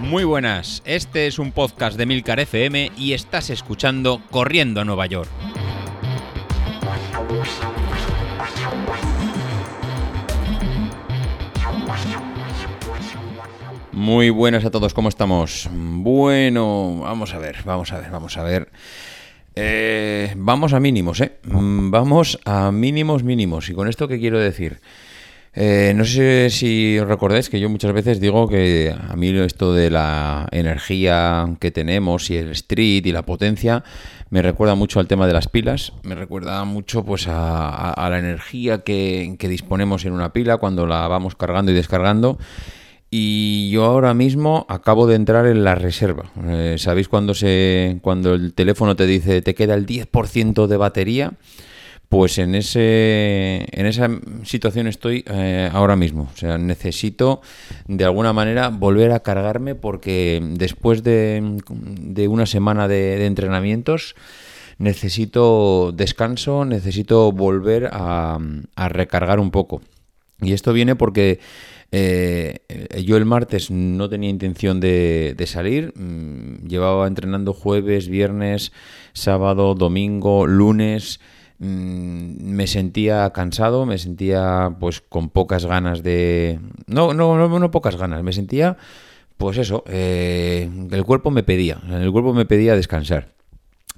Muy buenas, este es un podcast de Milcar FM y estás escuchando Corriendo a Nueva York. Muy buenas a todos, ¿cómo estamos? Bueno, vamos a ver, vamos a ver, vamos a ver. Eh, vamos a mínimos, ¿eh? Mm, vamos a mínimos mínimos. ¿Y con esto qué quiero decir? Eh, no sé si os recordáis que yo muchas veces digo que a mí esto de la energía que tenemos y el street y la potencia me recuerda mucho al tema de las pilas, me recuerda mucho pues a, la energía que, disponemos en una pila cuando la vamos cargando y descargando. Y yo ahora mismo acabo de entrar en la reserva. Eh, ¿Sabéis cuando, se, cuando el teléfono te dice te queda el 10% de batería? Pues en, ese, en esa situación estoy eh, ahora mismo. O sea, necesito de alguna manera volver a cargarme porque después de, una semana de, entrenamientos necesito descanso, necesito volver a, recargar un poco. Y esto viene porque eh, yo el martes no tenía intención de, de, salir, mm, llevaba entrenando jueves, viernes, sábado, domingo, lunes me sentía cansado, me sentía pues con pocas ganas de... No, no, no, no pocas ganas, me sentía pues eso, eh, el cuerpo me pedía, el cuerpo me pedía descansar.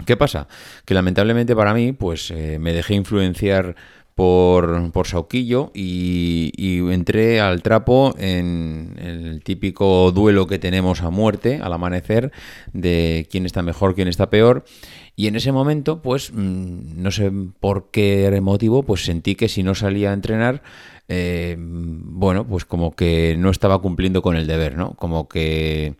¿Qué pasa? Que lamentablemente para mí pues eh, me dejé influenciar por, por Sauquillo y, entré al trapo en el típico duelo que tenemos a muerte, al amanecer, de quién está mejor, quién está peor. Y en ese momento, pues, mm, no sé por qué motivo, pues sentí que si no salía a entrenar, eh, bueno, pues como que no estaba cumpliendo con el deber, ¿no? Como que,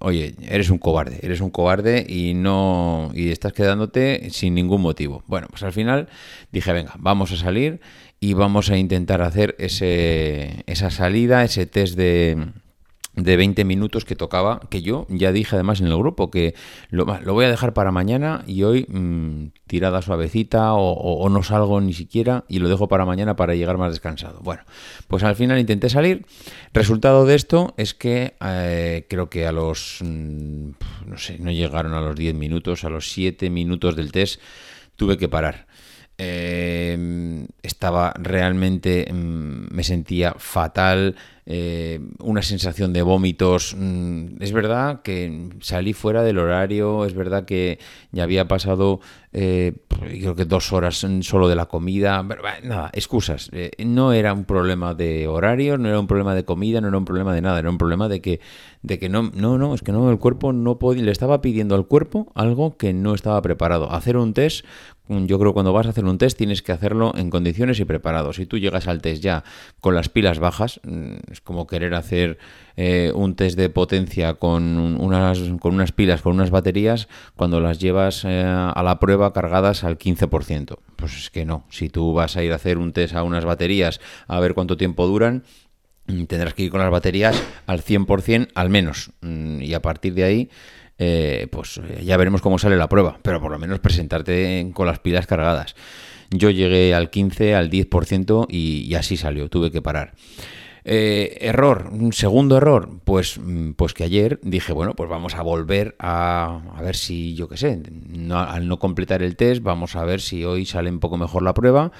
oye, eres un cobarde, eres un cobarde y no, y estás quedándote sin ningún motivo. Bueno, pues al final dije, venga, vamos a salir y vamos a intentar hacer ese, esa salida, ese test de, de 20 minutos que tocaba, que yo ya dije además en el grupo que lo, voy a dejar para mañana y hoy mm, tirada suavecita o, no salgo ni siquiera y lo dejo para mañana para llegar más descansado. Bueno, pues al final intenté salir. Resultado de esto es que eh, creo que a los, mm, no sé, no llegaron a los 10 minutos, a los 7 minutos del test tuve que parar. Eh, estaba realmente, mm, me sentía fatal, eh, una sensación de vómitos. Mm, es verdad que salí fuera del horario, es verdad que ya había pasado, eh, creo que dos horas solo de la comida. nada, excusas. no era un problema de horario, no era un problema de comida, no era un problema de nada, era un problema de que, de que no, no, no, es que no, el cuerpo no podía, le estaba pidiendo al cuerpo algo que no estaba preparado. Hacer un test yo creo que cuando vas a hacer un test tienes que hacerlo en condiciones y preparado. Si tú llegas al test ya con las pilas bajas, mm, es como querer hacer eh, un test de potencia con unas, con unas pilas, con unas baterías, cuando las llevas eh, a la prueba cargadas al 15%. Pues es que no. Si tú vas a ir a hacer un test a unas baterías a ver cuánto tiempo duran, mm, tendrás que ir con las baterías al 100% al menos. Mm, y a partir de ahí eh, pues eh, ya veremos cómo sale la prueba, pero por lo menos presentarte con las pilas cargadas. Yo llegué al 15, al 10% y, así salió, tuve que parar. Eh, error, un segundo error, pues, mm, pues que ayer dije, bueno, pues vamos a volver a, a ver si, yo qué sé, al no completar el test, vamos a ver si hoy sale un poco mejor la prueba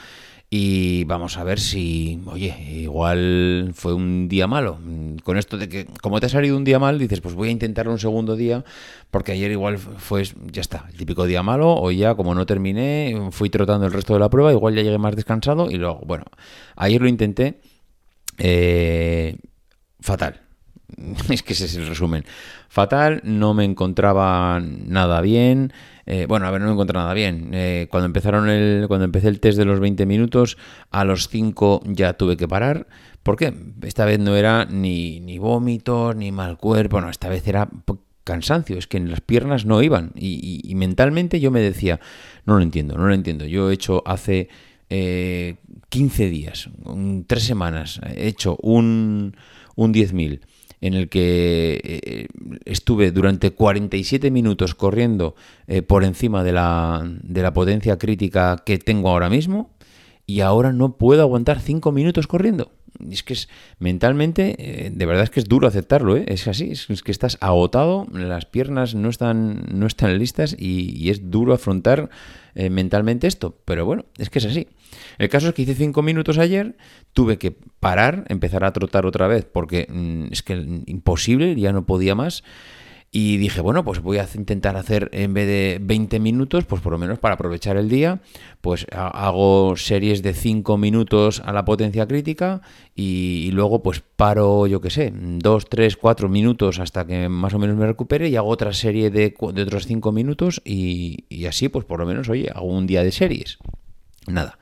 y vamos a ver si, oye, igual fue un día malo. Con esto de que, como te ha salido un día mal, dices, pues voy a intentarlo un segundo día, porque ayer igual fue, ya está, el típico día malo, hoy ya, como no terminé, fui trotando el resto de la prueba, igual ya llegué más descansado, y luego, bueno, ayer lo intenté, eh, fatal. Es que ese es el resumen. Fatal, no me encontraba nada bien. Eh, bueno, a ver, no me encontré nada bien. Eh, cuando empezaron el, cuando empecé el test de los 20 minutos, a los 5 ya tuve que parar. ¿Por qué? Esta vez no era ni, ni vómitos, ni mal cuerpo, no, esta vez era cansancio, es que en las piernas no iban. Y, mentalmente yo me decía, no lo entiendo, no lo entiendo. Yo he hecho hace 15 eh, días, 3 semanas, he hecho un, un 10.000 en el que eh, estuve durante 47 minutos corriendo eh, por encima de la, de la potencia crítica que tengo ahora mismo y ahora no puedo aguantar 5 minutos corriendo. Es que es mentalmente, eh, de verdad es que es duro aceptarlo, ¿eh? es así, es, que estás agotado, las piernas no están, no están listas y, es duro afrontar eh, mentalmente esto, pero bueno, es que es así. El caso es que hice cinco minutos ayer, tuve que parar, empezar a trotar otra vez, porque mm, es que imposible, ya no podía más. Y dije, bueno, pues voy a intentar hacer en vez de 20 minutos, pues por lo menos para aprovechar el día, pues hago series de 5 minutos a la potencia crítica y, luego pues paro, yo qué sé, 2, 3, 4 minutos hasta que más o menos me recupere y hago otra serie de, de otros 5 minutos y, así pues por lo menos, oye, hago un día de series. Nada.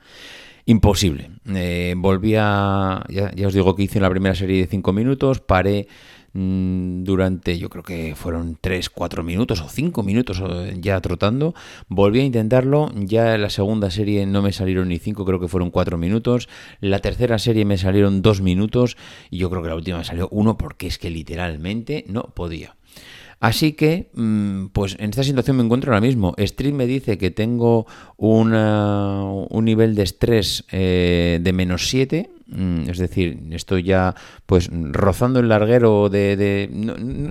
Imposible. Eh, volví a. Ya, os digo que hice la primera serie de 5 minutos, paré Mm, durante, yo creo que fueron 3, 4 minutos o 5 minutos ya trotando. Volví a intentarlo, ya en la segunda serie no me salieron ni 5, creo que fueron 4 minutos. La tercera serie me salieron 2 minutos y yo creo que la última me salió 1 porque es que literalmente no podía. Así que, mm, pues en esta situación me encuentro ahora mismo. Street me dice que tengo una, un nivel de estrés eh, de menos 7 Mm, es decir, estoy ya pues rozando el larguero de...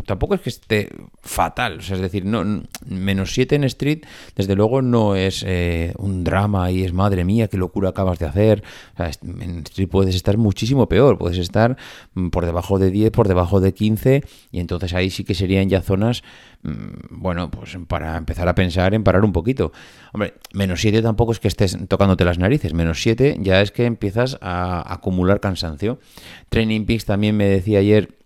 tampoco es que esté fatal, es decir, no, menos 7 en Street, desde luego no es eh, un drama y es madre mía, qué locura acabas de hacer. en Street puedes estar muchísimo peor, puedes estar mm, por debajo de 10, por debajo de 15 y entonces ahí sí que serían ya zonas Mm, bueno, pues para empezar a pensar en parar un poquito. Hombre, menos 7 tampoco es que estés tocándote las narices, menos 7 ya es que empiezas a acumular cansancio. Training Peaks también me decía ayer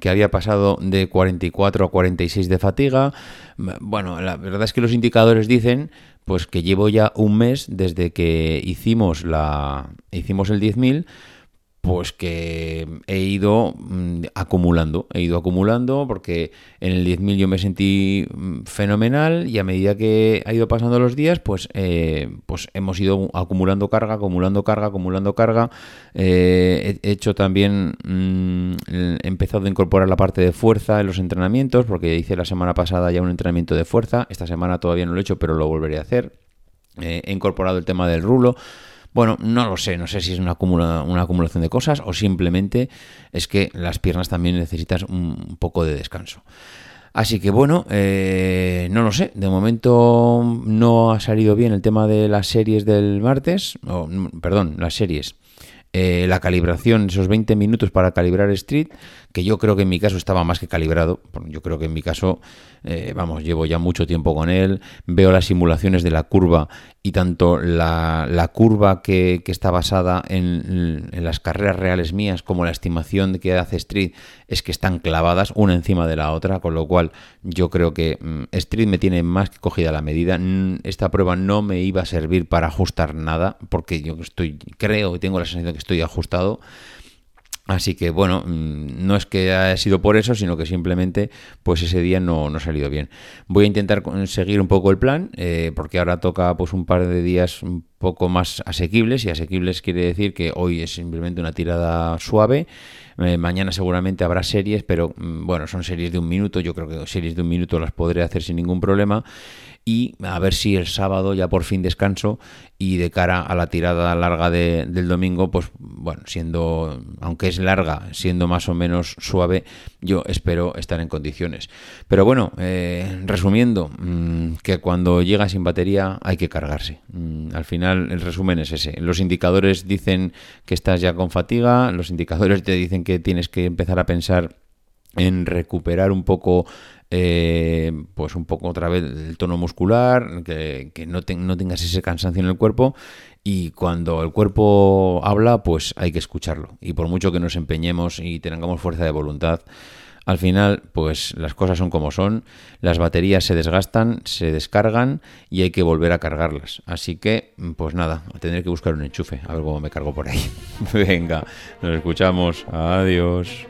que había pasado de 44 a 46 de fatiga. Bueno, la verdad es que los indicadores dicen pues que llevo ya un mes desde que hicimos la hicimos el 10000 pues que he ido mm, acumulando, he ido acumulando porque en el 10.000 yo me sentí mm, fenomenal y a medida que ha ido pasando los días, pues, eh, pues hemos ido acumulando carga, acumulando carga, acumulando carga. Eh, he hecho también, mm, he empezado a incorporar la parte de fuerza en los entrenamientos porque hice la semana pasada ya un entrenamiento de fuerza, esta semana todavía no lo he hecho, pero lo volveré a hacer. Eh, he incorporado el tema del rulo. Bueno, no lo sé, no sé si es una, acumulación de cosas o simplemente es que las piernas también necesitas un poco de descanso. Así que bueno, eh, no lo sé. De momento no ha salido bien el tema de las series del martes. Perdón, las series. Eh, la calibración, esos 20 minutos para calibrar Street, que yo creo que en mi caso estaba más que calibrado. Yo creo que en mi caso, eh, vamos, llevo ya mucho tiempo con él, veo las simulaciones de la curva y tanto la, curva que, está basada en, las carreras reales mías como la estimación que hace Street es que están clavadas una encima de la otra, con lo cual yo creo que mm, Street me tiene más que cogida la medida. Esta prueba no me iba a servir para ajustar nada, porque yo estoy, creo y tengo la sensación de que estoy ajustado. Así que bueno, mm, no es que haya sido por eso, sino que simplemente pues ese día no, no ha salido bien. Voy a intentar seguir un poco el plan, eh, porque ahora toca pues un par de días un poco más asequibles, y asequibles quiere decir que hoy es simplemente una tirada suave. Eh, mañana seguramente habrá series, pero mm, bueno, son series de un minuto, yo creo que series de un minuto las podré hacer sin ningún problema y a ver si el sábado ya por fin descanso y de cara a la tirada larga del domingo, pues bueno, siendo, aunque es larga, siendo más o menos suave, yo espero estar en condiciones. Pero bueno, eh, resumiendo, mm, que cuando llega sin batería hay que cargarse. Mm, al final el resumen es ese. Los indicadores dicen que estás ya con fatiga, los indicadores te dicen que tienes que empezar a pensar en recuperar un poco eh, pues un poco otra vez el tono muscular, que, no, no, tengas ese cansancio en el cuerpo y cuando el cuerpo habla, pues hay que escucharlo. Y por mucho que nos empeñemos y tengamos fuerza de voluntad, al final, pues las cosas son como son, las baterías se desgastan, se descargan y hay que volver a cargarlas. Así que, pues nada, tendré que buscar un enchufe, a ver cómo me cargo por ahí. Venga, nos escuchamos, adiós.